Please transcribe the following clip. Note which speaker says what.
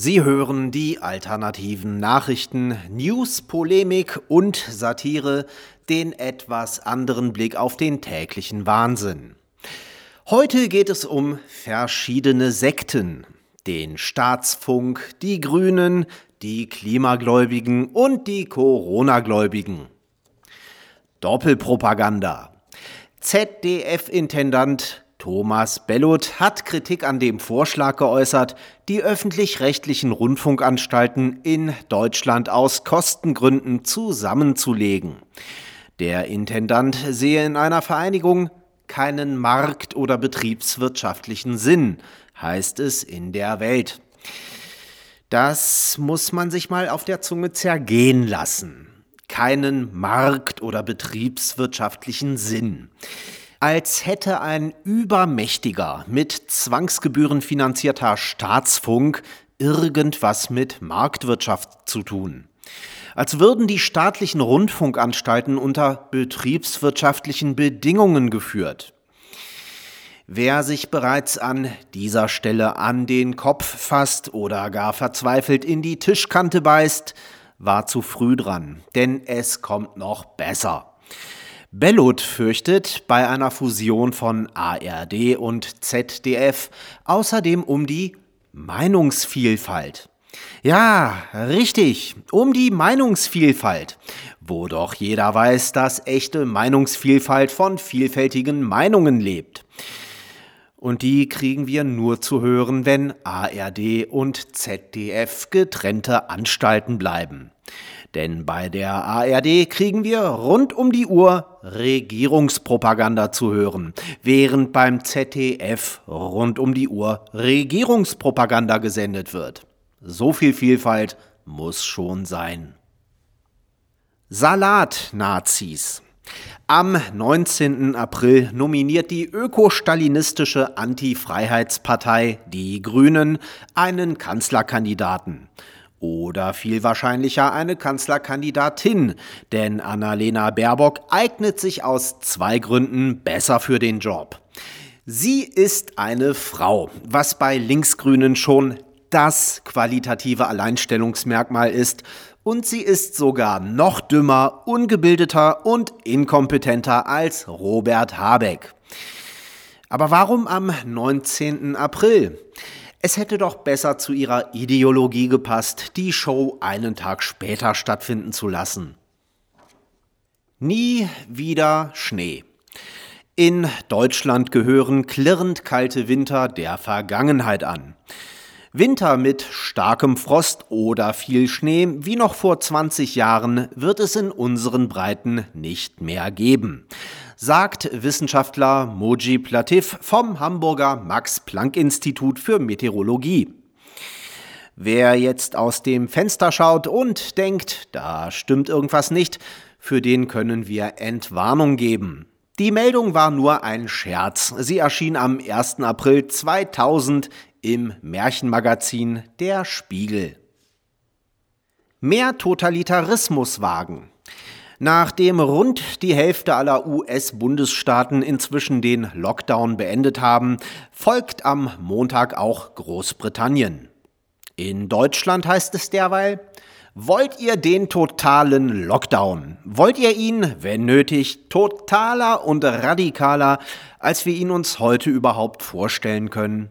Speaker 1: Sie hören die alternativen Nachrichten, News, Polemik und Satire, den etwas anderen Blick auf den täglichen Wahnsinn. Heute geht es um verschiedene Sekten, den Staatsfunk, die Grünen, die Klimagläubigen und die Corona-Gläubigen. Doppelpropaganda. ZDF-Intendant Thomas Bellot hat Kritik an dem Vorschlag geäußert, die öffentlich-rechtlichen Rundfunkanstalten in Deutschland aus Kostengründen zusammenzulegen. Der Intendant sehe in einer Vereinigung keinen markt- oder betriebswirtschaftlichen Sinn, heißt es in der Welt. Das muss man sich mal auf der Zunge zergehen lassen. Keinen markt- oder betriebswirtschaftlichen Sinn als hätte ein übermächtiger, mit Zwangsgebühren finanzierter Staatsfunk irgendwas mit Marktwirtschaft zu tun. Als würden die staatlichen Rundfunkanstalten unter betriebswirtschaftlichen Bedingungen geführt. Wer sich bereits an dieser Stelle an den Kopf fasst oder gar verzweifelt in die Tischkante beißt, war zu früh dran, denn es kommt noch besser. Bellot fürchtet bei einer Fusion von ARD und ZDF außerdem um die Meinungsvielfalt. Ja, richtig, um die Meinungsvielfalt, wo doch jeder weiß, dass echte Meinungsvielfalt von vielfältigen Meinungen lebt. Und die kriegen wir nur zu hören, wenn ARD und ZDF getrennte Anstalten bleiben. Denn bei der ARD kriegen wir rund um die Uhr Regierungspropaganda zu hören, während beim ZDF rund um die Uhr Regierungspropaganda gesendet wird. So viel Vielfalt muss schon sein. Salat-Nazis. Am 19. April nominiert die ökostalinistische Anti-Freiheitspartei Die Grünen einen Kanzlerkandidaten. Oder viel wahrscheinlicher eine Kanzlerkandidatin, denn Annalena Baerbock eignet sich aus zwei Gründen besser für den Job. Sie ist eine Frau, was bei Linksgrünen schon das qualitative Alleinstellungsmerkmal ist, und sie ist sogar noch dümmer, ungebildeter und inkompetenter als Robert Habeck. Aber warum am 19. April? Es hätte doch besser zu ihrer Ideologie gepasst, die Show einen Tag später stattfinden zu lassen. Nie wieder Schnee. In Deutschland gehören klirrend kalte Winter der Vergangenheit an. Winter mit starkem Frost oder viel Schnee, wie noch vor 20 Jahren, wird es in unseren Breiten nicht mehr geben sagt Wissenschaftler Moji Platif vom Hamburger Max-Planck-Institut für Meteorologie. Wer jetzt aus dem Fenster schaut und denkt, da stimmt irgendwas nicht, für den können wir Entwarnung geben. Die Meldung war nur ein Scherz. Sie erschien am 1. April 2000 im Märchenmagazin Der Spiegel. Mehr Totalitarismus wagen. Nachdem rund die Hälfte aller US-Bundesstaaten inzwischen den Lockdown beendet haben, folgt am Montag auch Großbritannien. In Deutschland heißt es derweil, wollt ihr den totalen Lockdown? Wollt ihr ihn, wenn nötig, totaler und radikaler, als wir ihn uns heute überhaupt vorstellen können?